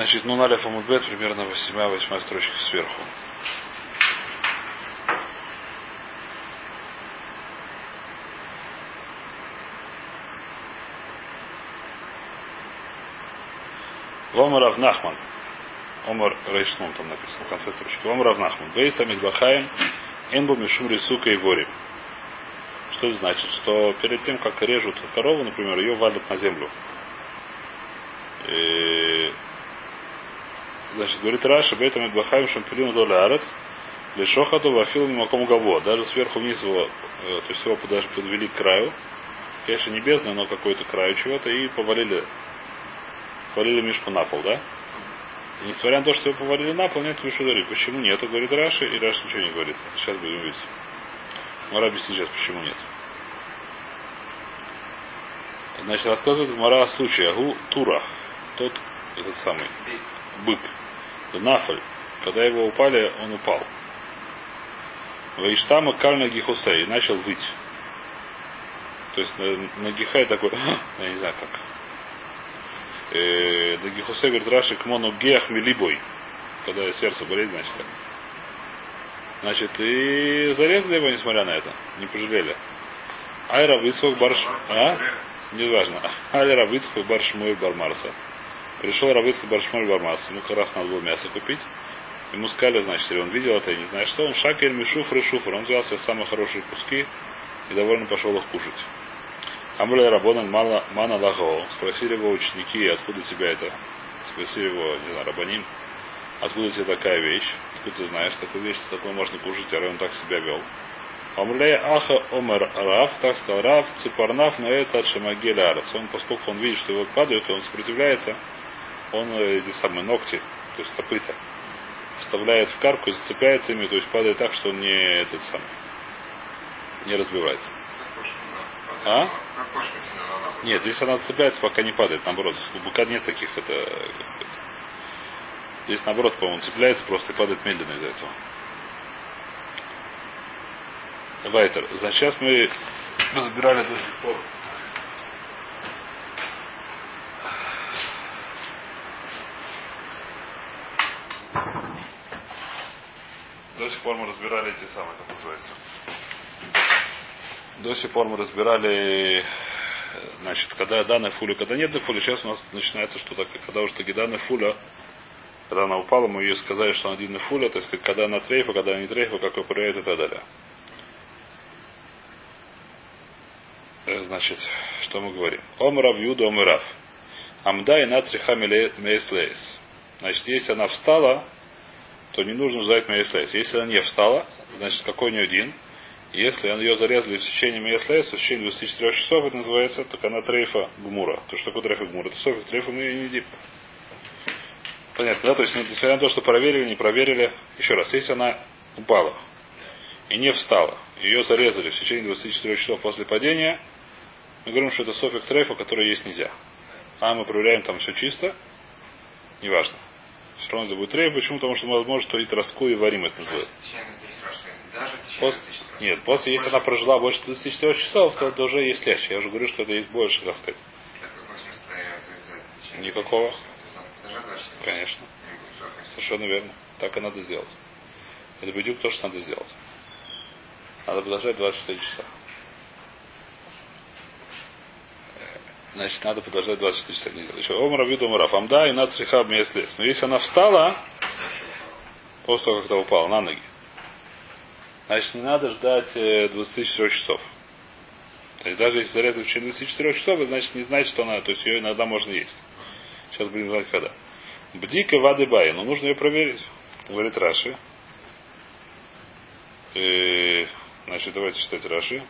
Значит, ну налев Амудбет примерно 8-8 строчка сверху. Вомар Равнахман. Омар Рейшнун там написано в конце строчки. Омар Равнахман. Бейса Мидбахаем Энбу Мишум Рисука и Ворим. Что это значит? Что перед тем, как режут корову, например, ее валят на землю. И... Значит, говорит Раша, Бейта Мидбахаем Шампилину Доля Арец, Лешохату Вафил Мимаком Гаво. Даже сверху вниз его, то есть его даже подвели к краю. Конечно, не но какой-то край чего-то, и повалили повалили Мишку на пол, да? И несмотря на то, что его повалили на пол, нет Мишу дарит. Почему нет? Говорит Раши, и Раши ничего не говорит. Сейчас будем видеть. Мара объяснит сейчас, почему нет. Значит, рассказывает Мара о случае. Агу Тура. Тот, этот самый, бык. Нафаль. Когда его упали, он упал. Ваиштама кальна гихусей. Начал выть. То есть на, гихай такой, я не знаю как, э, Дагихусе говорит Раши к мону геах милибой. Когда сердце болит, значит так. Значит, и зарезали его, несмотря на это. Не пожалели. Айра Вицхок Барш... А? Неважно. Айра Вицхок Баршмой Бармарса. Пришел Равицхок Баршмой Бармарса. Ему как раз надо было мясо купить. Ему сказали, значит, или он видел это, я не знаю что, он шакель мишуфр и шуфр. Он взял себе самые хорошие куски и довольно пошел их кушать. Амуля Рабонан Мана Лаго. Спросили его ученики, откуда тебя это? Спросили его, не знаю, Рабаним, откуда тебе такая вещь? Откуда ты знаешь такую вещь, что такое можно кушать, а он так себя вел? Амуляя Аха Омер Раф, так сказал Раф, Ципарнав Наэца от Шамагеля Арас. Он, поскольку он видит, что его падают, он сопротивляется, он эти самые ногти, то есть копыта, вставляет в карку и зацепляется ими, то есть падает так, что он не этот самый, не разбивается. А? Нет, здесь она зацепляется, пока не падает. Наоборот, у быка нет таких, это, как сказать. Здесь наоборот, по-моему, цепляется просто и падает медленно из-за этого. Вайтер. Значит, сейчас мы разбирали до сих пор. До сих пор мы разбирали эти самые, как называется. До сих пор мы разбирали, значит, когда данная фуля, когда нет фуля, сейчас у нас начинается что-то, когда уже таки данная фуля, когда она упала, мы ее сказали, что она длинная фуля, то есть когда она трейфа, когда она не трейфа, как ее проявляет и так далее. Значит, что мы говорим? Омрав юда омрав. Амда и нацриха мейслейс. Значит, если она встала, то не нужно ждать мейслейс. Если она не встала, значит, какой у нее дин? Если ее зарезали в течение Мейслейс, в течение 24 часов, это называется, так она трейфа гмура. То, что такое трейфа гмура? Это софик трейфа мы не едим. Понятно, да? То есть, несмотря на то, что проверили, не проверили, еще раз, если она упала и не встала, ее зарезали в течение 24 часов после падения, мы говорим, что это софик трейфа, который есть нельзя. А мы проверяем, там все чисто, неважно. Все равно это будет трейф, почему? Потому что, возможно, что и троску и варим это называется. После, нет, после, если она прожила больше 24 часов, то это уже есть легче. Я уже говорю, что это есть больше, как сказать. Никакого. Конечно. Совершенно верно. Так и надо сделать. Это бедюк то, что надо сделать. Надо продолжать 24 часа. Значит, надо продолжать 24 часа не. Еще Омара виду Омарав. Амда и над срихаб Но если она встала, после того, как она упала на ноги, Значит, не надо ждать 24 э, часов. То есть даже если зарезать в течение 24 часов, значит не знать, что она, то есть ее иногда можно есть. Сейчас будем знать когда. Бдика вады бай, но нужно ее проверить. Говорит Раши. И, э, значит, давайте читать Раши.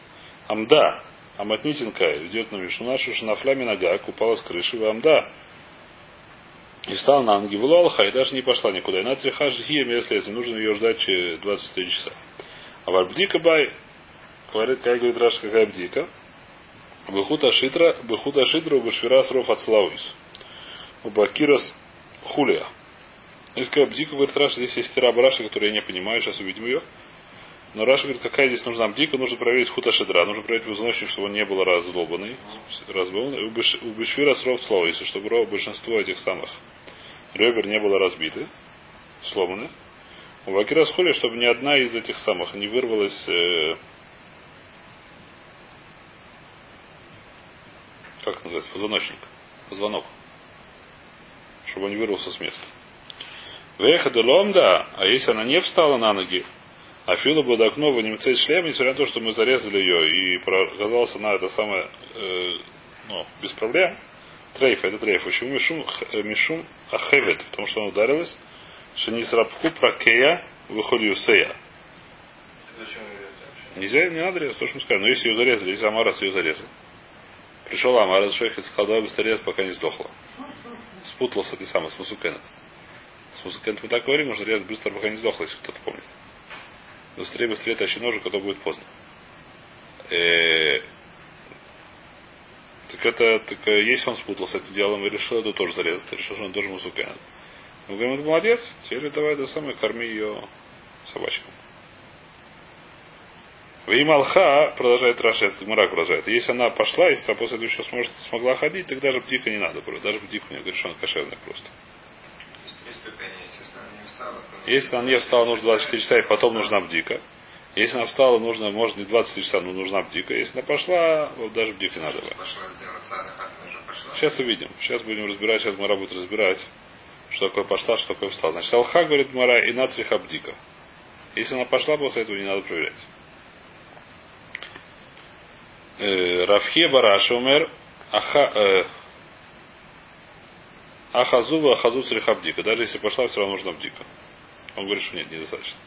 Амда, Аматнитинка идет на Мишну нашу, что на фляме нога упала с крыши в Амда. И стал на ноги в и даже не пошла никуда. И на трихаш если нужно ее ждать 24 часа. А вальбдика бай, говорит, как говорит Раша, какая бдика. Бехута шитра, бехута шитра, бешвира сров от слауис. Бакирос хулия. Здесь какая бдика, говорит Раша, здесь есть тира Раша, которую я не понимаю, сейчас увидим ее. Но Раша говорит, какая здесь нужна бдика, нужно проверить хута шедра, нужно проверить позвоночник, чтобы он не был раздолбанный, разболбанный. У Бешвира сров слауис, чтобы большинство этих самых ребер не было разбиты, сломаны. У Вакира схули, чтобы ни одна из этих самых не вырвалась э, как это называется, позвоночник, позвонок, чтобы он не вырвался с места. Веха ломда, а если она не встала на ноги, а Фила Бадакнова не мцей шлем, несмотря на то, что мы зарезали ее, и оказалась она это самое, э, ну, без проблем, трейф, это трейф. Почему Мишум, э, Мишум Ахевет? Потому что она ударилась, что не срабху пракея выходиусея. Нельзя, не надо резать, то, что мы сказали. Но если ее зарезали, если Амарас ее зарезал. Пришел Амарас Шойхет, сказал, давай быстрее пока не сдохла. Спутался ты самый, с Мусукенет. С Мусукенет мы так говорим, нужно резать быстро, пока не сдохла, если кто-то помнит. Быстрее, быстрее тащи ножик, а то будет поздно. Э, так это, так, э, если он спутался этим делом и решил это тоже зарезать, решил, что он тоже музыкант. Мы говорим, это молодец, теперь давай до самой корми ее собачкам. Веймалха, продолжает Раша, это Гмарак продолжает. Если она пошла, если она после этого еще сможет, смогла ходить, так даже бдика не надо. Даже бдику не говорит, что она кошерная просто. Если она не встала, нужно 24 часа, и потом нужна бдика. Если она встала, нужно, может, не 20 часа, но нужна бдика. Если она пошла, вот даже бдика не надо. Сейчас увидим. Сейчас будем разбирать, сейчас Мара будет разбирать, что такое пошла, что такое встала. Значит, Алха говорит Мара и нацриха бдика. Если она пошла, после этого не надо проверять. Э, Рафхе Бараш умер Аха, э, Ахазува Ахазу Црихабдика. Даже если пошла, все равно нужна бдика. Он говорит, что нет, недостаточно.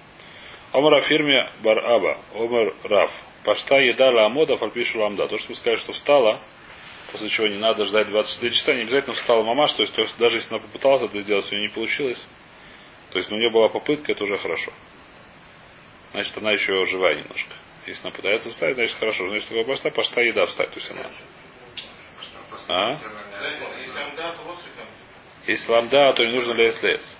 Омар Афирме Бар Аба, Омар Раф. Пашта еда ламода фальпишу ламда. То, что вы сказали, что встала, после чего не надо ждать 24 часа, не обязательно встала мамаш, то есть, то есть даже если она попыталась это сделать, у нее не получилось, то есть ну, у нее была попытка, это уже хорошо. Значит, она еще живая немножко. Если она пытается встать, значит хорошо. Значит, такое пошта, пошта еда встать. То есть она. А? Если ламда, то не нужно ли СЛС.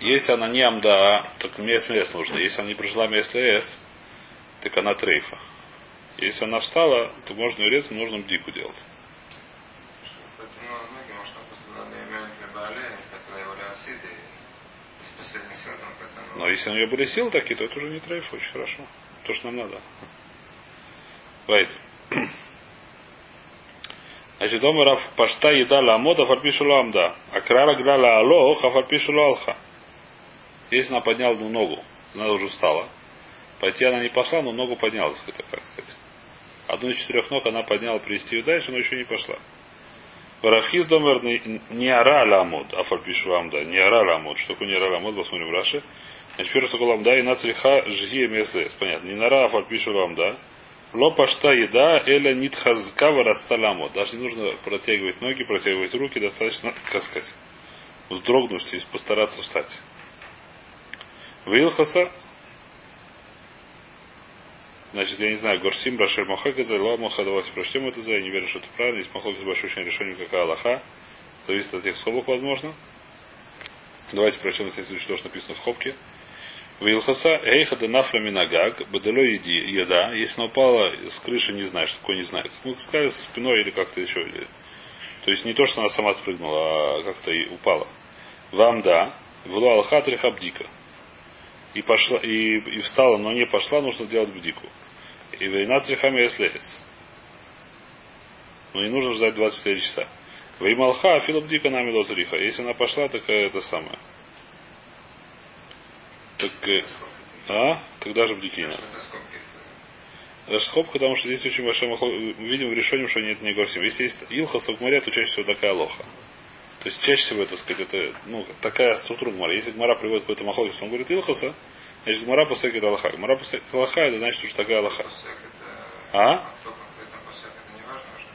Если она не амда, так МС нужно. Если она не прожила МСЛС, так она трейфа. Если она встала, то можно ее резать, нужно бдику делать. Но если у нее были силы такие, то это уже не трейф, очень хорошо. То, что нам надо. Вайт. Значит, дома Раф пашта еда ламода фарпишу ламда. А крара грала ало хафарпишу алха. Если она подняла одну ногу, она уже встала. Пойти она не пошла, но ногу поднялась, это как сказать. Одну из четырех ног она подняла привести ее дальше, но еще не пошла. Варафхиз домер не ара ламод, а фальпишу ламда. Не ара ламод. Что такое не ара ламод? Посмотрим Раши. Значит, первый что ламда и нацриха жги меслес. Понятно. Не нара, а фальпишу ламда. Ло пашта еда, эля нитхазка вараста ламод. Даже не нужно протягивать ноги, протягивать руки, достаточно, как сказать, вздрогнуть и постараться встать. Вилхаса, Значит, я не знаю, Горсим, Рашер Махаказа, Ла давайте прочтем это за, я не верю, что это правильно. Есть Махака с большой решением, какая Аллаха. Зависит от тех скобок, возможно. Давайте прочтем, если что, что написано в хопке. Вилхаса, Эйха де нафла минагаг, бадело еди, еда, если она упала с крыши, не знаю, что такое не знаю. Как мы сказали, со спиной или как-то еще. То есть не то, что она сама спрыгнула, а как-то и упала. Вам да, Вула Алхатрих Абдика и, пошла, и, и встала, но не пошла, нужно делать бдику. И война црихами эслес. Но не нужно ждать 24 часа. Веймалха, филобдика нами лозриха. Если она пошла, так это самое. Так, э, а? Тогда же бдики не надо. Это скоб, потому что здесь очень большой махло. Мы видим в решении, что нет не горсим. Если есть илха в гмаре, то чаще всего такая лоха. То есть чаще всего, это сказать, это ну, такая структура гмара. Если гмара приводит какой-то махлокис, он говорит илхаса, значит гмара посекет аллаха. Гмара посекет аллаха, это значит, что такая аллаха. А?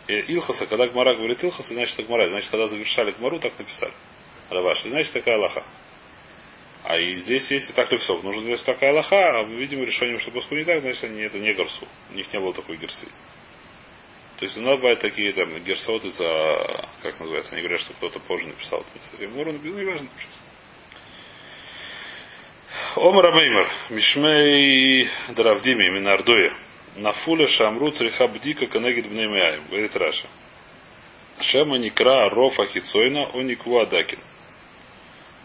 Илхаса, когда Гмара говорит Илхаса, значит это Гмара. Значит, когда завершали Гмару, так написали. Раваши. Значит, такая Аллаха. А и здесь, если так лифсов, нужно сделать такая Аллаха, а мы видим решением, что поскольку не так, значит, они это не горсу. У них не было такой герсы. То есть иногда бывают такие там герсоты за, как называется, они говорят, что кто-то позже написал. Это не совсем Муру написал, не важно. Омар Амеймер, Мишмей Дравдими, Минардуя. Нафуля Шамру Цриха Бдика Канегит Бнемяем, говорит Раша. Шема Никра Рофа Хицойна Оникву Адакин.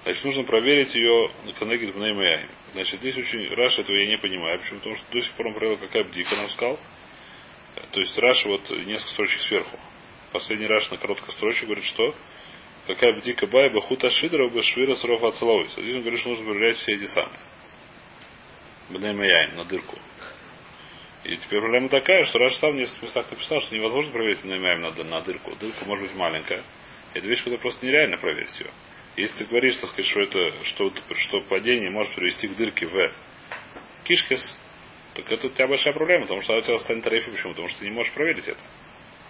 Значит, нужно проверить ее на Канегит в Неймаяме. Значит, здесь очень Раша этого я не понимаю. Почему? Потому что до сих пор он проверил, какая бдика нам сказал. То есть Раша вот несколько строчек сверху. Последний Раш на короткой строчке говорит, что какая бдика байба хута шидра бы швира сров ацеловой. Здесь он говорит, что нужно проверять все эти самые. Бнеймаяем на дырку. И теперь проблема такая, что Раш сам в нескольких местах написал, что невозможно проверить Бнеймаяем на, на дырку. Дырка может быть маленькая. Это вещь, которая просто нереально проверить ее. Если ты говоришь, так сказать, что это, что, что падение может привести к дырке в кишкис, так это у тебя большая проблема, потому что у тебя станет тарифы. Почему? Потому что ты не можешь проверить это.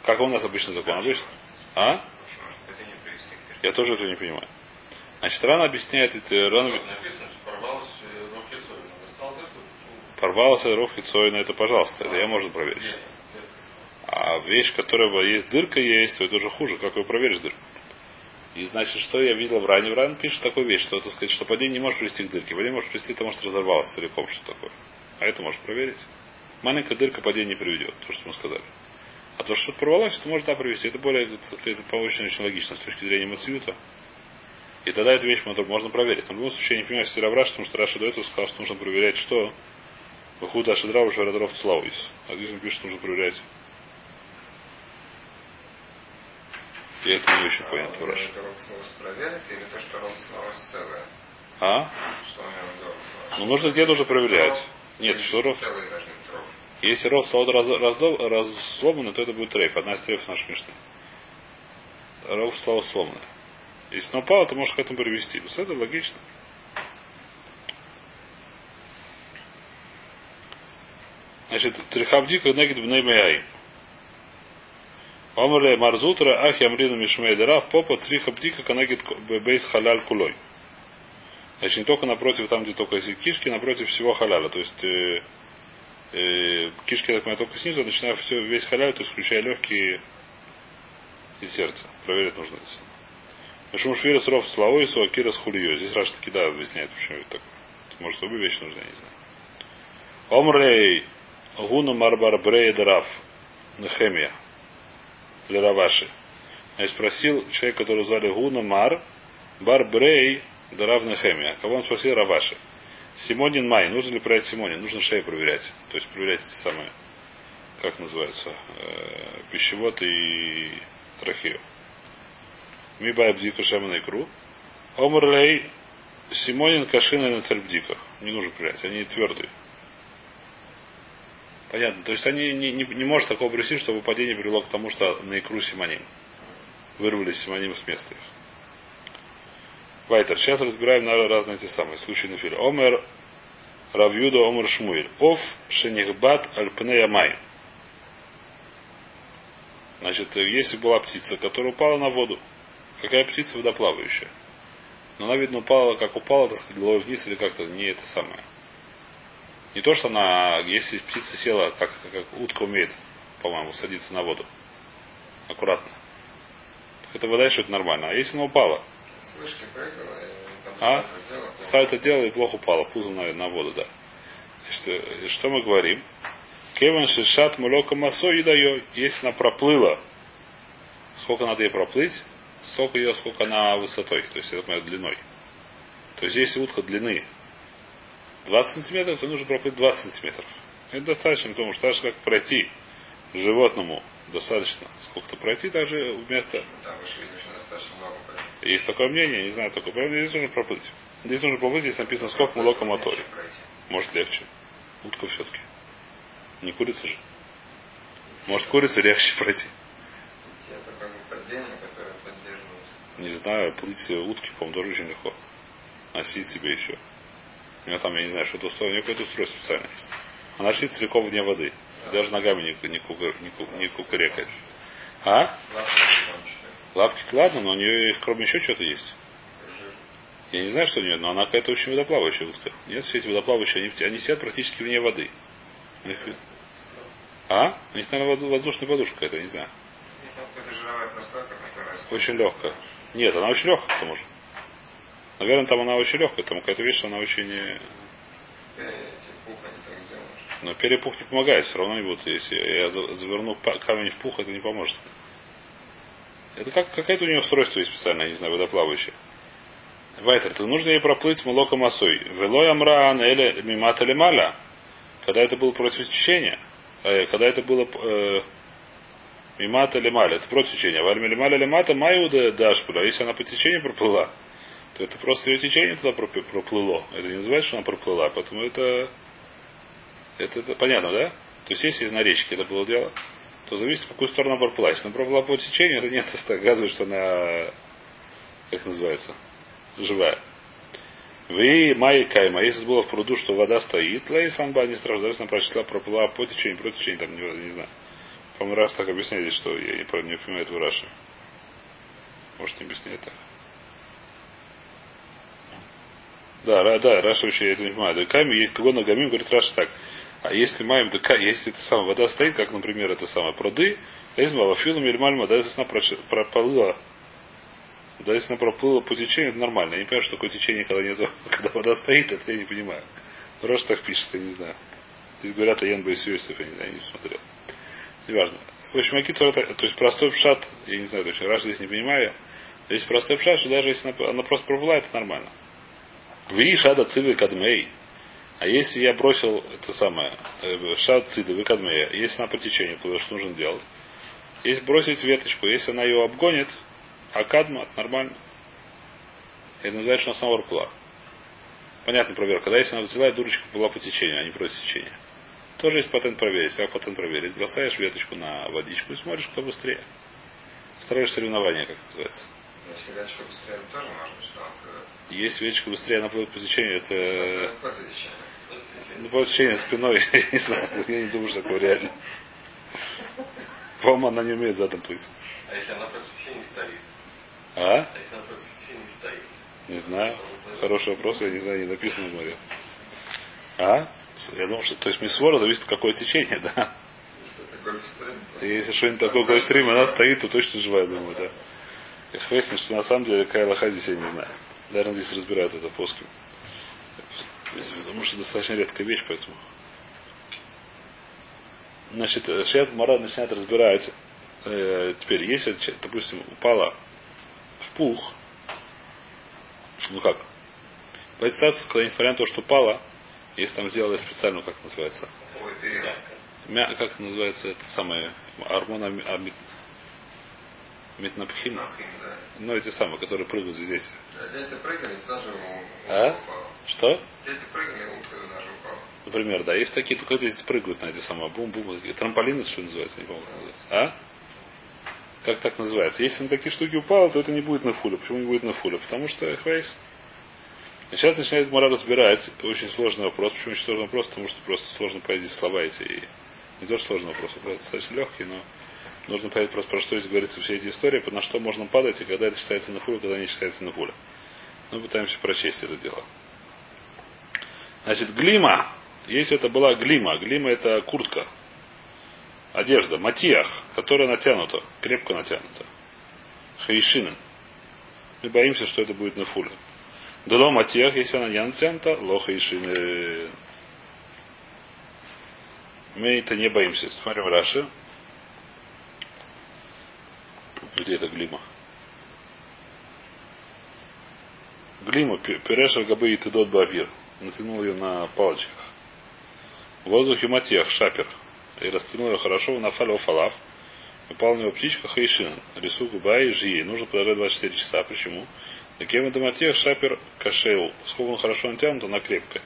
Как у нас обычно закон? Обычно. А? Я тоже это не понимаю. Значит, рано объясняет эти рано... Порвалась ров хицоина, это пожалуйста, это я можно проверить. А вещь, которая есть дырка есть, то это уже хуже. Как вы проверишь дырку? И значит, что я видел в ране? В ране пишет такую вещь, что, так сказать, что падение не может привести к дырке. Падение может привести тому, что разорвалось целиком, что такое. А это может проверить. Маленькая дырка падение не приведет, то, что мы сказали. А то, что порвалось, это может да привести. Это более, это очень, очень логично с точки зрения Мациюта. И тогда эту вещь можно проверить. Но в любом случае я не понимаю, если Равраш, потому что Раша до этого сказал, что нужно проверять, что Выхуда Ашидрау Шарадров Слауис. А здесь он пишет, что нужно проверять Я это не очень понял, Тураш. А? Ну, нужно где нужно проверять. Нет, что ров... Если ров салот раз, разломанный, то это будет трейф. Одна из трейфов нашей мечты. Ров салот сломанный. Если он упал, то можешь к этому привести. Вот это логично. Значит, трихабдика негид в неймеяй. Омрле Марзутра Ахи Амрину Мишмей Раф Попа Триха Птика Канагит Бейс Халяль Кулой. Значит, не только напротив, там, где только кишки, напротив всего халяля. То есть э, э, кишки, так понимаю, только снизу, начиная все, весь халяль, то есть включая легкие и сердце. Проверить нужно это. Почему швира сров славой и суакира с хульё. Здесь Раш таки да объясняет, почему это так. Может, обе вещи нужны, я не знаю. Омрей Гуна Марбар Брейдраф Нехемия. Лераваши. Я спросил человек, который звали Гуна Мар, Бар Брей, Дарав Нехемия. Кого он спросил Раваши. Симонин Май. Нужно ли проверять Симонин? Нужно шею проверять. То есть проверять эти самые, как называется, э, пищевод и трахею. Ми бай бдика шамана икру. Омрлей Симонин кашина на царьбдиках. Не нужно проверять. Они твердые. Понятно. То есть они не, не, не может такого привести, чтобы падение привело к тому, что на икру симоним. Вырвались симоним с места их. Вайтер. Сейчас разбираем на разные эти самые случаи на филе. Омер Равьюда Омер Шмуэль. Ов Шенихбат Альпнея Май. Значит, если была птица, которая упала на воду, какая птица водоплавающая? Но она, видно, упала, как упала, так сказать, головой вниз или как-то не это самое. Не то, что она, если птица села, как, как утка умеет, по-моему, садиться на воду. Аккуратно. Так это вода, что это нормально. А если она упала? А? Сальто делала и плохо упала. Пузом на, на воду, да. Значит, что мы говорим? Кеван шишат мулока масо и дает. Если она проплыла, сколько надо ей проплыть, сколько ее, сколько она высотой, то есть это моя длиной. То есть если утка длины 20 сантиметров, то нужно проплыть 20 сантиметров. Это достаточно, потому что так же, как пройти животному достаточно сколько-то пройти, даже вместо... Есть такое мнение, не знаю, такое мнение, здесь нужно проплыть. Здесь нужно проплыть, здесь написано сколько мулока мотори. Может легче. Утка все-таки. Не курица же. Может курица легче пройти. Не знаю, плыть утки, по-моему, тоже очень легко. Носить себе еще. У него там, я не знаю, что-то устроено, у него какое-то устройство специально есть. Она шли целиком вне воды. Даже ногами не, не, кука, не, ку, не кукарекает. А? Лапки-то ладно, но у нее кроме еще что-то есть. Я не знаю, что у нее, но она какая-то очень водоплавающая утка. Нет, все эти водоплавающие, они, они сидят практически вне воды. У них... А? У них, наверное, воздушная подушка какая-то, не знаю. Очень легкая. Нет, она очень легкая, к тому же. Наверное, там она очень легкая, там какая-то вещь, она очень... Э, Но перепух не помогает, все равно не будет. Если я заверну камень в пух, это не поможет. Это как какое-то у нее устройство есть специальное, не знаю, водоплавающее. Вайтер, то нужно ей проплыть молоком осой. Велой амраан эле мимата лемаля. Когда это было против течения. Э, когда это было э, мимата лемаля. Это против течения. Вальми лемаля лемата маю дашпуля. Если она по течению проплыла, то это просто ее течение туда проплыло. Это не называется, что она проплыла. Поэтому это, это, это понятно, да? То есть если на речке это было дело, то зависит, в какую сторону она проплыла. Если она проплыла по течению, это нет, это оказывает, что она, как называется, живая. Вы май кайма. Если было в пруду, что вода стоит, лейс анба не страшно. Если она прочла, проплыла по течению, против течения, там, не, не знаю. По-моему, раз так объясняли, что я не, не понимаю этого Раши. Может, не объясняет так. Да, да, Раша вообще я это не понимаю. Да ками, кого нагамим, говорит Раша так. А если маем, да если это самая вода стоит, как, например, это самое пруды, если вафилу мельмальма, да если она проплыла, да если она проплыла по течению, это нормально. Я не понимаю, что такое течение, когда нету, когда вода стоит, это я не понимаю. Раша так пишет, я не знаю. Здесь говорят о Янбе Юсиф, я не знаю, не смотрел. Неважно. В общем, Акитор, то есть простой пшат, я не знаю точно, Раша здесь не понимаю. Здесь простой пшат, что даже если она, она просто проплыла, это нормально. Вы шада цивы кадмей. А если я бросил это самое, э, шад цидовы кадмея, если она по течению плывет, что нужно делать? Если бросить веточку, если она ее обгонит, а кадма, нормально. Это называется, что она снова плыла. Понятно проверка. Когда если она взяла дурочка была по течению, а не против течения. Тоже есть патент проверить. Как патент проверить? Бросаешь веточку на водичку и смотришь, кто быстрее. Строишь соревнования, как это называется. Если веточка быстрее, то тоже может быть, что есть веточка быстрее, она плывет по течению, это... Ну, по течению спиной, я не знаю, я не думаю, что такое реально. По-моему, она не умеет задом плыть. А если она против течения стоит? А? А если она против течения стоит? Не знаю. Хороший вопрос, я не знаю, не написано в море. А? Я думал, что то есть мисвора зависит от какое течение, да? Если что-нибудь такое гольфстрим, она стоит, то точно живая, думаю, да. Как выяснилось, что на самом деле какая лоха здесь я не знаю. Наверное, здесь разбирают это плоским. Потому что достаточно редкая вещь, поэтому. Значит, сейчас Мара начинает разбирать. Э, теперь, если, допустим, упала в пух, ну как? По ситуации, когда несмотря на то, что упала, если там сделали специальную, как называется? Мя, как называется это самое армон Метнапхим. Ну, эти самые, которые прыгают здесь. Дети прыгали, даже А? Что? Дети прыгали, утка даже упала. Например, да, есть такие, только дети прыгают на эти самые бум-бум. Трамполины, что называется, не помню, как называется. А? Как так называется? Если на такие штуки упало, то это не будет на фуле. Почему не будет на фуле? Потому что хвейс. Сейчас начинает Мара разбирать очень сложный вопрос. Почему очень сложный вопрос? Потому что просто сложно понять слова эти. И не то, что сложный вопрос, а достаточно легкий, но Нужно понять просто, про что здесь говорится все эти истории, на что можно падать, и когда это считается на фуле, когда не считается на фуле. Мы пытаемся прочесть это дело. Значит, глима. Если это была глима, глима это куртка, одежда, матиях, которая натянута, крепко натянута. Хаишинен. Мы боимся, что это будет на фуле. Дало матиях, если она не натянута, ло хаишинен. Мы это не боимся. Смотрим Раши. Где это глима? Глима, переша габы и тедот бавир. Натянул ее на палочках. В воздухе матех, шапер. И растянул ее хорошо, на фале фалав. Упал на него птичка хайшин. Рису губа и жи. Нужно подождать 24 часа. Почему? Таким это матех, шапер, кашейл. Сколько он хорошо натянут, она крепкая.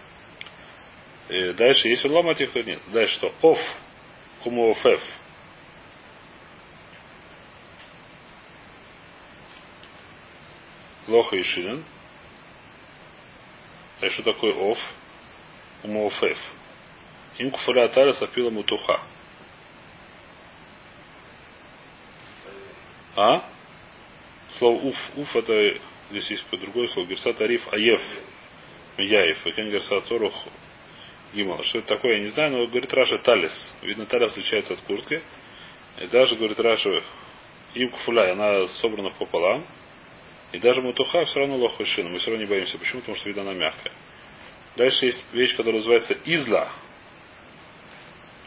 И дальше, если ломатех, то нет. Дальше что? Оф. Кумуофеф. Лоха и Шинен. А что такое оф? Умофеф. Им куфаля аталя сапила мутуха. А? Слово уф. Уф это здесь есть другое слово. Герсат ариф аев. Мияев. Кен герсат орух. Гимал. Что это такое, я не знаю, но говорит Раша талис. Видно, талис отличается от куртки. И даже, говорит Раша, им куфуля, она собрана пополам. И даже мутуха все равно лохушина. Мы все равно не боимся. Почему? Потому что видно она мягкая. Дальше есть вещь, которая называется изла.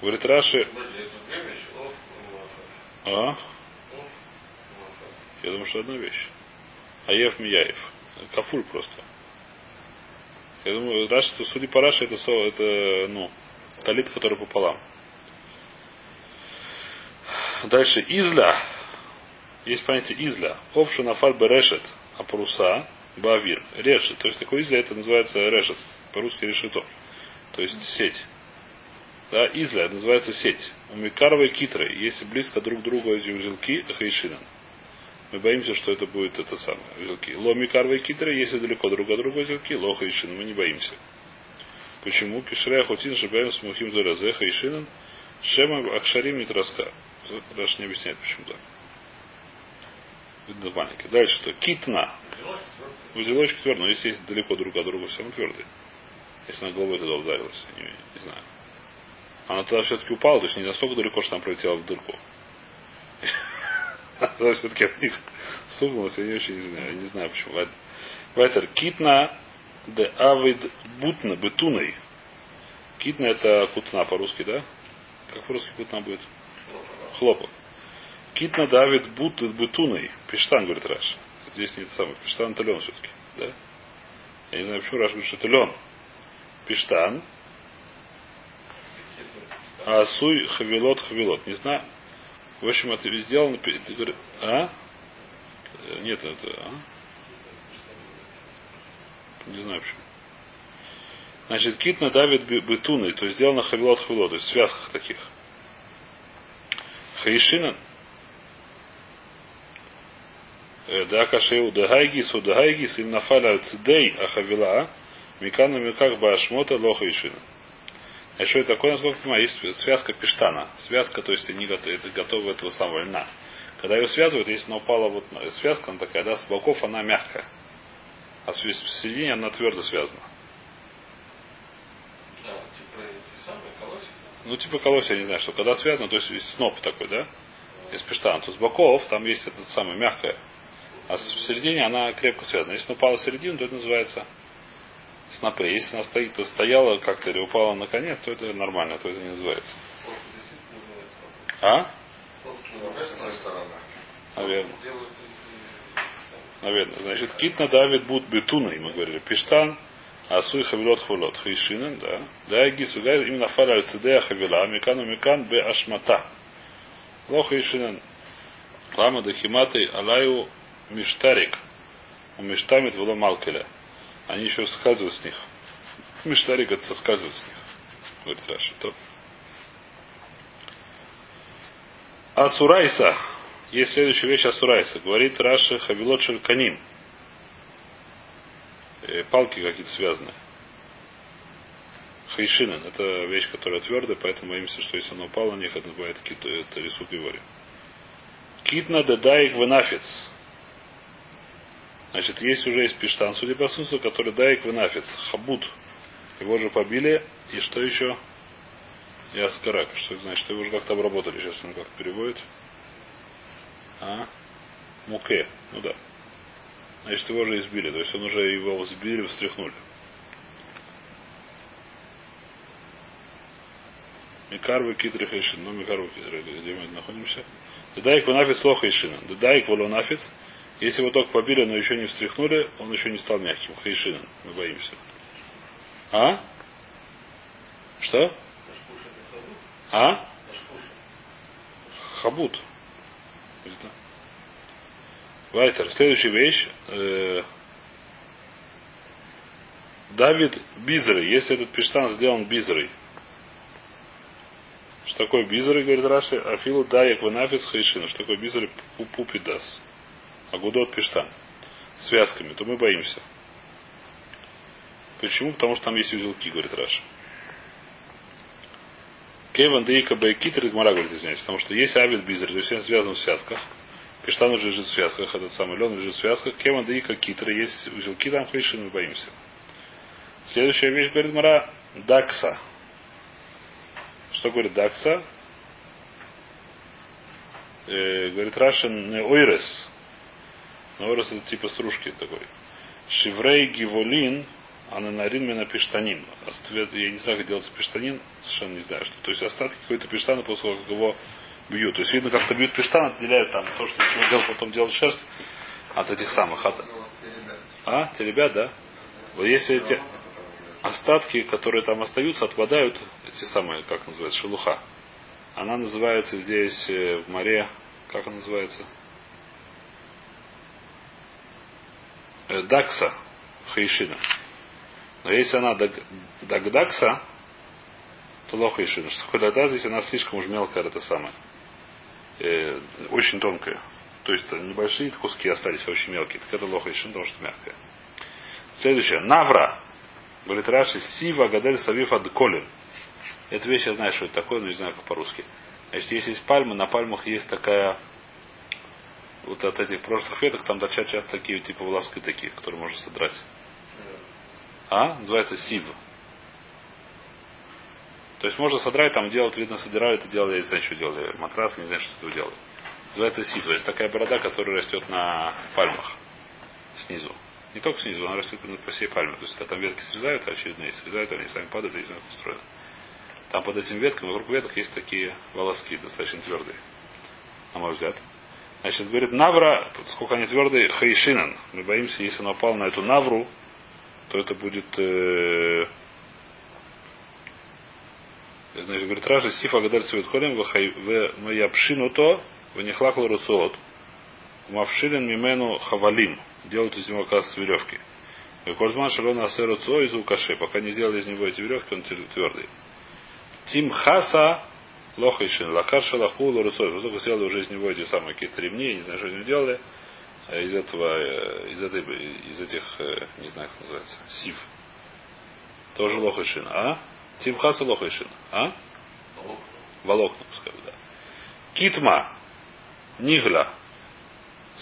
Говорит Раши. А? Я думаю, что одна вещь. Аев Мияев. Кафуль просто. Я думаю, Раш, что судя по Раше, это, это ну, талит, который пополам. Дальше изля. Есть понятие изля. Овшу нафаль берешет, а паруса бавир. Решет. То есть такой изля это называется решет. По-русски решето. То есть сеть. Да, изля это называется сеть. У Микарова и Китры, если близко друг к другу эти узелки, хейшинан. Мы боимся, что это будет это самое, узелки. Ло и Китры, если далеко друг от друга узелки, ло хейшинан. Мы не боимся. Почему? Кишря хутин шибаем смухим дуразе хейшинан. Шема акшарим не траска. Даже не объясняет, почему так. Видно маленький. Дальше что? Китна. Узелочки твердые, но если есть далеко друг от друга, все равно твердые. Если она головой туда ударилась, не, не знаю. Она тогда все-таки упала, то есть не настолько далеко, что она пролетела в дырку. А тогда все-таки от них стукнулась, я не очень не знаю, не знаю почему. Вайтер, китна де авид бутна, бетуной. Китна это кутна по-русски, да? Как по-русски кутна будет? Хлопок. Китна Давид бут бутуной. Пиштан, говорит Раш. Здесь не это самое. Пиштан это лен все-таки. Да? Я не знаю, почему Раш говорит, что это лен. Пиштан. А Асуй хавилот хавилот. Не знаю. В общем, это сделано. А? Э, Нет, это. А? Не знаю почему. Значит, китна Давид бе- бетуной, то есть сделано хавилот хавилот, то есть в связках таких. Хаишина. Э, Да кашеу дагайгис, у дагайгис, им нафаля цидей ахавила, микана миках башмота лоха ишина. А что это такое, насколько я понимаю, есть связка пештана. Связка, то есть они готовы, это готовы этого самого льна. Когда ее связывают, если она упала вот связка, она такая, да, с боков она мягкая. А в середине она твердо связана. Да, типа. Ну, типа колосья, я не знаю, что когда связано, то есть есть сноп такой, да? Из пештана. То с боков там есть этот самый мягкая. А в середине она крепко связана. Если она упала в середину, то это называется снопы. Если она стоит, то стояла как-то или упала на конец, то это нормально, то это не называется. А? Наверное. Наверное. Значит, китна давид бут бетуной, мы говорили. Пиштан, асуй хавилот хвулот. Хейшинен, да. Да, гис вигай, именно фаля цидея хавила, мекану мекан бе ашмата. Ло хейшинен. Лама дахиматы алаю миштарик. У миштамит было малкеля. Они еще соскальзывают с них. Миштарик это соскальзывает с них. Говорит Раша. То. Асурайса. Есть следующая вещь Асурайса. Говорит Раша Хавилот Шельканим. Э, Палки какие-то связанные. Хайшинен. Это вещь, которая твердая, поэтому боимся, что если она упала на них, это бывает какие-то это рисук и вори. Китна дедаик венафиц. Значит, есть уже из пиштан, судя по смыслу, который даик венафиц. Хабут. Его же побили. И что еще? И аскарак. Что это значит? Его уже как-то обработали. Сейчас он как-то переводит. А? Муке. Ну да. Значит, его уже избили. То есть он уже его взбили, встряхнули. Микарвы хайшин. Ну, Микарвы китры. Где мы находимся? Дедайк ванафиц лоха ишина. Дедайк волонафиц. Если его только побили, но еще не встряхнули, он еще не стал мягким. Хайшинан. Мы боимся. А? Что? А? Хабут. Вайтер. Следующая вещь. Э, Давид Бизры. Если этот пештан сделан Бизрой. Что такое Бизры, говорит Раши? Афилу Даек Ванафис Хайшина. Что такое Бизры? Пупидас. Агудот пештан. Связками. То мы боимся. Почему? Потому что там есть узелки, говорит Раши. Кеван Дейка Байкитер Гмара говорит, извиняюсь, потому что есть Авид Бизер, то есть он связан в связках. Пештан уже лежит в связках, этот самый лен лежит в связках. Кеван Дейка Китер, есть узелки там Хайшин, мы боимся. Следующая вещь, говорит Мара, Дакса. Что говорит Дакса? Э, говорит Рашин Ойрес. Ойрес это типа стружки такой. Шиврей Гиволин, ананарин мена пиштанин. Я не знаю, как делается пиштанин, совершенно не знаю. Что. То есть остатки какой-то пиштана, после того, как его бьют. То есть видно, как-то бьют пештан, отделяют там то, что человек делал, потом делал шерсть от этих самых. От... А, те ребят, да? Вот если эти остатки, которые там остаются, отпадают, эти самые, как называется, шелуха. Она называется здесь э, в море, как она называется? Э, Дакса, Хаишина. Но если она Дагдакса, то лохаишина. Что такое Дагдакса, если она слишком уж мелкая, это самое. Э, очень тонкая. То есть небольшие куски остались, очень мелкие. Так это лохаишина, потому что мягкая. Следующее. Навра. Говорит Раши, Сива Гадель Савиф Адколин. Эта вещь я знаю, что это такое, но не знаю, как по-русски. Значит, если есть пальмы, на пальмах есть такая вот от этих прошлых веток там торчат часто такие типа волоски такие, которые можно содрать. А? Называется сив. То есть можно содрать, там делать, видно, собирали, это делали, я не знаю, что делали, матрас, не знаю, что это делали. Называется сив. То есть такая борода, которая растет на пальмах снизу. Не только снизу, она растет по всей пальме. То есть когда там ветки срезают, очередные срезают, они сами падают, и не знаю, как устроено. Там под этими ветками, вокруг веток есть такие волоски, достаточно твердые. На мой взгляд. Значит, говорит, Навра, сколько они твердые, Хайшинан. Мы боимся, если он упал на эту Навру, то это будет... Э, значит, говорит, Ражи, Сифа Гадаль Свет Холем, в Маябшину то, в Нехлахлу Руцуот, Мавшилин Мимену Хавалим. Делают из него, как веревки. Кользман Шалона Асеру Цо из Укаши. Пока не сделали из него эти веревки, он твердый. Тим Хаса Лохайшин, Лахар Шалаху, Лорусой. Поскольку сделали уже из него эти самые какие-то ремни, не знаю, что они делали, из этого, из, этой, из этих, не знаю, как называется, сив. Тоже лохайшин. А? Тимхаса лохайшин. А? Волокна, пускай, да. Китма. Нигля.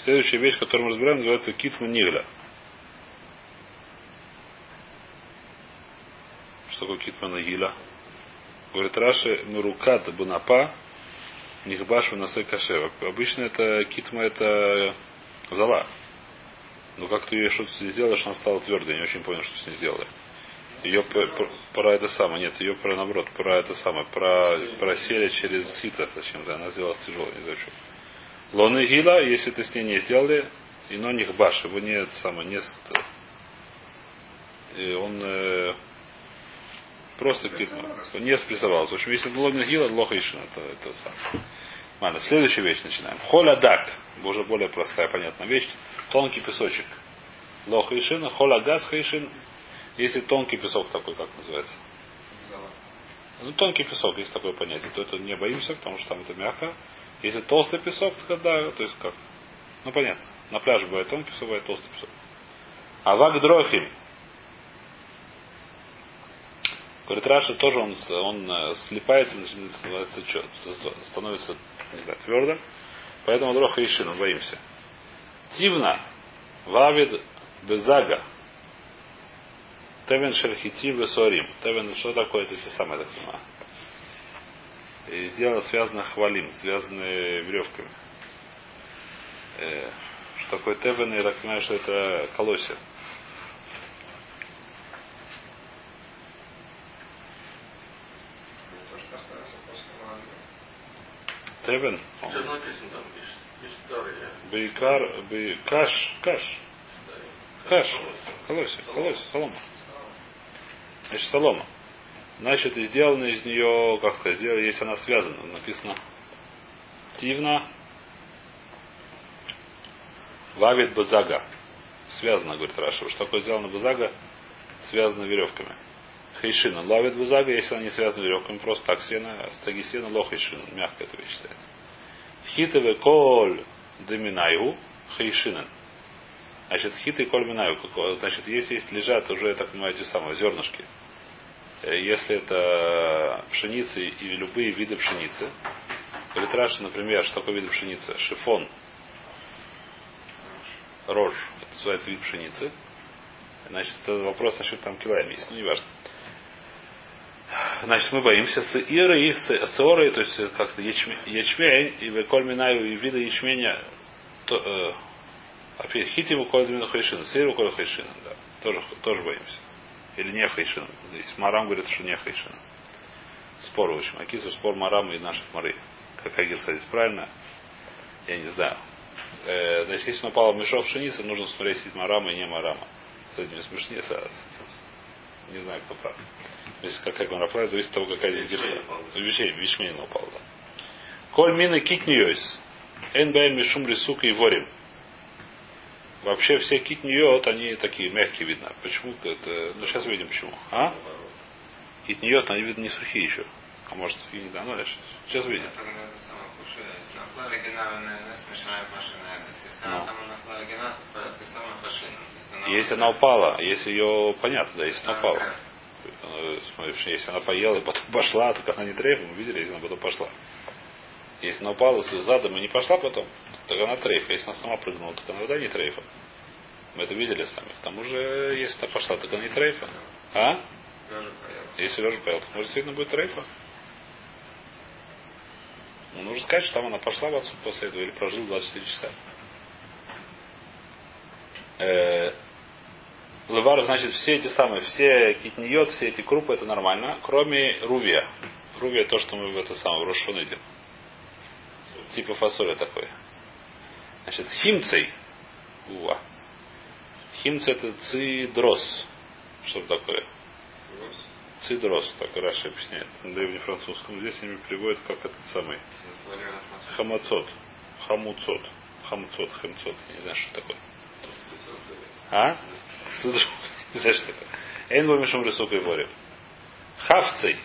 Следующая вещь, которую мы разбираем, называется китма нигля. Что такое китма нагиля? Говорит Раши, Мурукат Бунапа, Нихбаш Насе Кашева. Обычно это китма это зала. Но как ты ее что-то сделала, что она стала твердой. Я не очень понял, что с ней сделали. Ее про, это самое, нет, ее про наоборот, про это самое, про просели через сито зачем-то, она сделалась тяжелой, не знаю что. Лоны гила, если ты с ней не сделали, и но них баш, его не это самое, не и он э, Просто не спрессовался. В общем, если ломин гила, лоха ишин. Это, это сам. Ладно, следующая вещь начинаем. Холя дак. Уже более простая, понятная вещь. Тонкий песочек. Лоха ишина. Холя газ хаишин. Если тонкий песок такой, как называется? Ну, тонкий песок, есть такое понятие, то это не боимся, потому что там это мягко. Если толстый песок, то да, то есть как? Ну понятно. На пляже бывает тонкий песок, бывает толстый песок. А вак дрохим. Говорит, Раша тоже он, он э, слипается, становится, становится не знаю, твердым. Поэтому дроха ишин, боимся. Тивна, вавид безага, Тевен Шерхити Весорим. Тевен, что такое это те самые, так? И сделано связано хвалим, связаны веревками. Э, что такое Тевен, я так понимаю, что это колосья. Тевен. Бейкар, бей, каш, каш. Колосья, колосья, солома. Значит, солома. Значит, и сделано из нее, как сказать, сделано, если она связана, написано Тивна Вавит Базага. Связано, говорит Раша. Что такое сделано Базага? Связано веревками. Хейшина ловит бузага, если она не связана веревками, просто так сена, стаги сена лохейшина, мягкая это считается. Хитове коль деминайгу хейшинен. Значит, хиты коль минаю, значит, если есть лежат уже, я так понимаю, эти самые зернышки, э, если это пшеница или любые виды пшеницы, говорит Раша, например, что такое вид пшеницы? Шифон, рожь, это называется вид пшеницы. Значит, вопрос насчет там километров есть, ну не важно. Значит, мы боимся с иры и с орой, то есть как-то ячмень, и коль минаю и вида ячменя, то, э, опять хитиму коль мину хайшина, сиру коль хайшина, да, тоже, тоже боимся. Или не хайшина. Здесь Марам говорит, что не хайшина. Спор, в общем. Акису спор Марам и наших Мары. как Агир садится правильно, я не знаю. Э, значит, если в мешок пшеницы, нужно смотреть, сидит марама и не марама. С этим смешнее, с этим, не знаю, кто прав. Если какая гонрафлая, зависит от того, какая здесь герса. Вещей, вещмейна упал, да. Коль мины китниойс. НБМ мишум рисука и ворим. Вообще все китниот, они такие мягкие видно. Почему это? Ну сейчас увидим почему. А? Китниот, они видно не сухие еще. А может сухие не да, ну сейчас увидим. Если она упала, если ее понятно, да, если она упала. Смотришь, если она поела и потом пошла, так она не трейф, мы видели, если она потом пошла. Если она упала с задом и не пошла потом, так она трейфа. Если она сама прыгнула, так она вода не трейфа. Мы это видели сами. К тому же, если она пошла, так она не трейфа. А? Если лежа поел, то может действительно будет трейфа. Ну, нужно сказать, что там она пошла в отсюда после этого или прожил 24 часа. Э, Левар, значит, все эти самые, все китниот, все эти крупы, это нормально, кроме рувия. Рувия то, что мы в это самое, в Рошон идем. Типа фасоля такой. Значит, химцей. Ува. Химцей это цидрос. Что такое? Цидрос, так Раша объясняет. На древнефранцузском здесь они переводят как этот самый. Хамацот. Хамуцот. Хамуцот, хамцот. Я не знаю, что такое. А? Не знаю, что такое. Эйн мишум рисука и боре. Хавцей.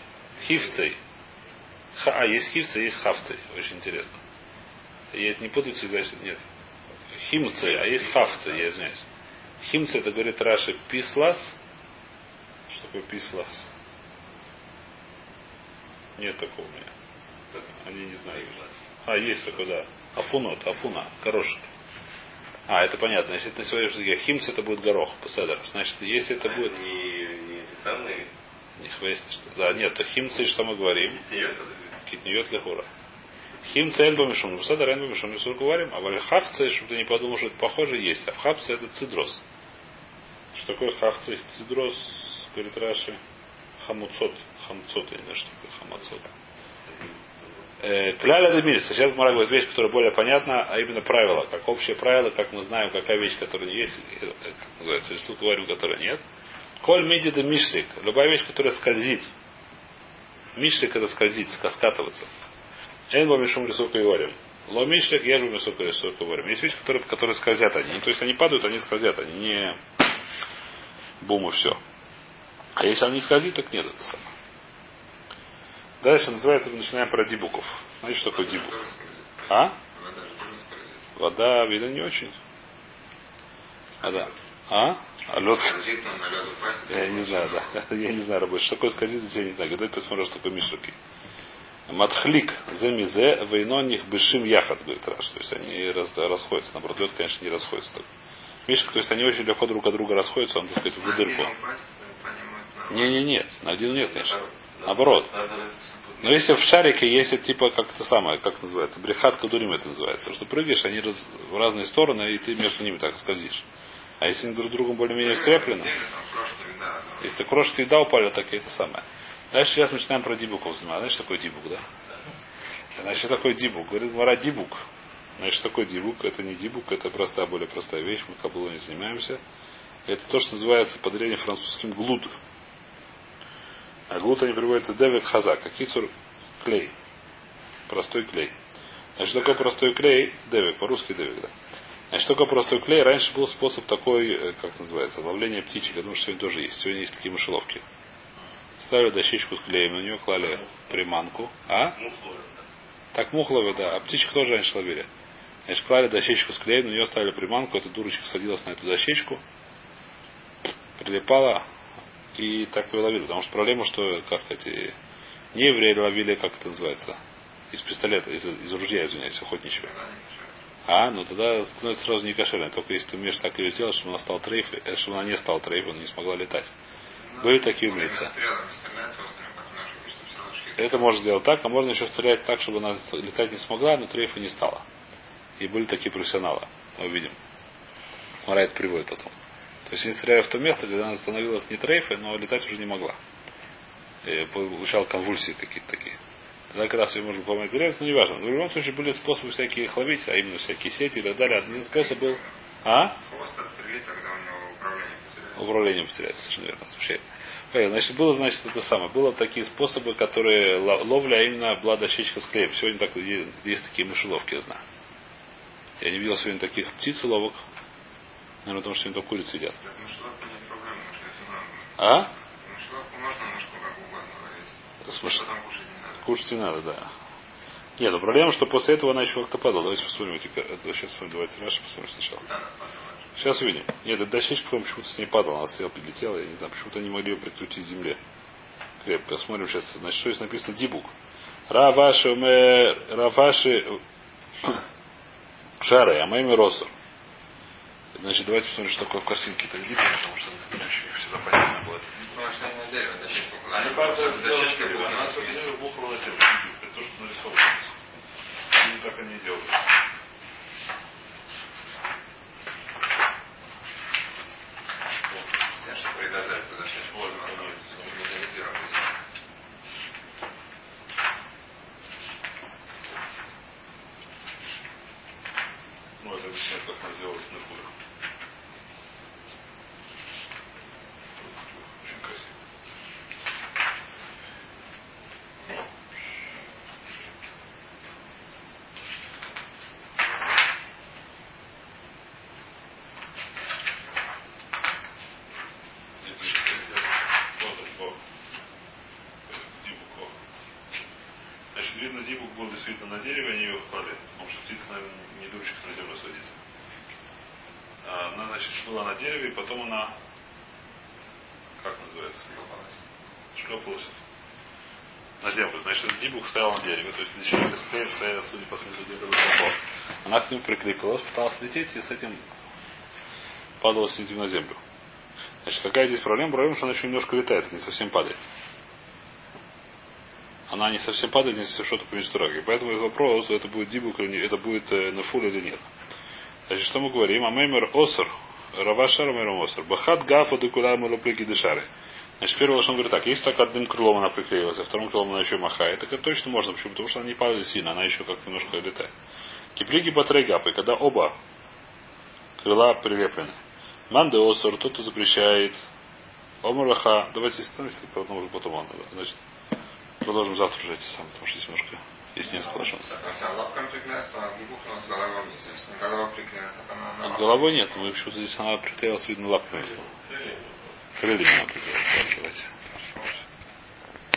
Хивцей. Ха, а, есть хивцей, есть хавцей. Очень интересно. Я это не путаю всегда, что нет. Химцей, а есть хавцей, я извиняюсь. Химцей, это говорит Раши пислас. Что такое пислас? Нет такого у меня. Они не знают. А, есть такой, да. Афунот, афуна, горошек. А, это понятно. Значит, это на сегодняшний языке химц это будет горох, пседер. Значит, если это будет... Не, не самые. Не хвест, что Да, нет, это химцы, что мы говорим? Китниот лехура. Химцы эльба мишум. Пседер эльба мишум. Мы говорим. А вальхавцы, чтобы ты не подумал, что это похоже, есть. А в хавце это цидрос. Что такое хавцы? Цидрос, говорит Раши. Хамуцот. Хамцот, я не знаю, что такое хамацот. Кляля Демирис. Сейчас Мара говорит вещь, которая более понятна, а именно правило. Как общее правило, как мы знаем, какая вещь, которая есть, как называется, рисунок говорим, которая нет. Коль меди да мишлик. Любая вещь, которая скользит. Мишлик это скользит, скаскатываться. Энбо мишум рисунка говорим. Ло мишлик, я же рисунка рисунка говорим. Есть вещи, которые, которые скользят они. То есть они падают, они скользят, они не бум и все. А если они не скользит, так нет, это самое. Дальше называется, мы начинаем про дибуков. Знаете, что такое дибук? А? Вода, видно, не очень. А, да. А? А лед... Я не знаю, да. Я не знаю, рабочий. Что такое скользит, я не знаю. Когда посмотрю, что такое мишуки. Матхлик, земизе, вейноних бешим яхат, говорит Раш. То есть они расходятся. Наоборот, лед, конечно, не расходится так. Мишек, то есть они очень легко друг от друга расходятся, он, так сказать, в дырку. Не, не, нет. На один нет, конечно. Наоборот. Но если в шарике есть типа как это самое, как называется, брехат кадурим это называется, что прыгаешь, они раз, в разные стороны, и ты между ними так скользишь. А если они друг с другом более-менее скреплены, если крошки еда упали, так и это самое. Дальше сейчас начинаем про дибуков заниматься. Знаешь, что такое дибук, да? Значит, что такое дибук? Говорит, говоря дибук. Значит, что такое дибук? Это не дибук, это простая, более простая вещь, мы кабулой не занимаемся. Это то, что называется по древним французским глуд. А глут они приводятся девек хазак. А кицур клей. Простой клей. Значит, что такое простой клей? Девек, по-русски девек, да. Значит, что такое простой клей? Раньше был способ такой, э, как называется, ловление птичек. Я думаю, что сегодня тоже есть. Сегодня есть такие мышеловки. Ставили дощечку с клеем, на нее клали приманку. А? Так мухловы, да. А птичек тоже раньше ловили. Значит, клали дощечку с клеем, на нее ставили приманку, эта дурочка садилась на эту дощечку, прилипала, и так ее ловили. Потому что проблема, что, как сказать, не евреи ловили, как это называется, из пистолета, из, из ружья, извиняюсь, охотничьего. А, ну тогда становится сразу не кошерно. Только если ты умеешь так ее сделать, чтобы она стала трейфой, э, чтобы она не стала трейфой, она не смогла летать. Были такие умельцы. Это можно сделать так, а можно еще стрелять так, чтобы она летать не смогла, но трейфа не стала. И были такие профессионалы. Мы увидим. Мара это приводит потом. То есть они стреляли в то место, где она становилась не трейфой, но летать уже не могла. И получал конвульсии какие-то такие. Тогда как раз ее можно поломать зарезать, но не важно. Но в любом случае были способы всякие их ловить, а именно всякие сети и так далее. Один способ был... А? Хвост отстрелить, тогда у него управление потеряется. Управление потеряется, совершенно верно. Отвечает. Значит, было, значит, это самое. Было такие способы, которые ло- ловля, а именно была дощечка с клеем. Сегодня так, е- есть такие мышеловки, я знаю. Я не видел сегодня таких птицеловок. Наверное, потому что сегодня только курицы едят. Не надо. А? Мышеловку можно мышку как угодно ловить. С мыш- Потом кушать не надо. Кушать не надо, да. Нет, ну проблема, что после этого она еще как-то падала. Давайте посмотрим. это Сейчас посмотрим, давайте Раши посмотрим сначала. Сейчас увидим. Нет, эта дощечка, по-моему, почему-то с ней падала. Она стояла, прилетела. Я не знаю, почему-то они могли ее прикрутить к земле. Крепко. Смотрим сейчас. Значит, что здесь написано? Дибук. Раваши. Раваши... Шары, а моими росор. Значит, давайте посмотрим, что такое в картинке. Так дибук, потому что иначе всегда понятно будет. Потому что они на дерево дощечку. Они правда Дощечка делают, была она на все спине. бухала на землю. Это то, что нарисовано. Не так они и делают. Я что придозать туда дощечку. Надо они. не. Ну, это объясняет, как она сделалась на курах. Очень красиво. Это же, э, вот, вот. Дибук, вот. Значит, видно, дибук был действительно на клали. Потому что птица, наверное, не дурочка на землю садится. Она, значит, была на дереве, и потом она, как называется, шлепалась на землю. Значит, дибук стоял на дереве. То есть, дощечка с клеем стояла, судя по где-то высоко. Она к нему прикрепилась, пыталась лететь, и с этим падала с на землю. Значит, какая здесь проблема? Проблема, что она еще немножко летает, не совсем падает. Она не совсем падает, если что-то по мистураге. Поэтому их вопрос, это будет дибук или не, это будет э, нафуль или нет. Значит, что мы говорим? Амеймер осер, равашар мэром осер. Бахат гафа декуляр малоплеги дешары. Значит, первый лошон говорит так, если так одним крылом она приклеилась, а вторым крылом она еще махает, так это точно можно. Почему? Потому что она не падает сильно, она еще как-то немножко летает. Киплиги батрейгапы, когда оба крыла прилеплены. Манде осор, тот, кто запрещает. Омураха. Давайте остановимся, потом уже потом он. Значит, продолжим завтра уже эти самые, потому что здесь немножко есть несколько то бухнула с головой А нет, мы почему-то здесь она приклеилась, видно, лапками. Крыльями. Она приклеилась.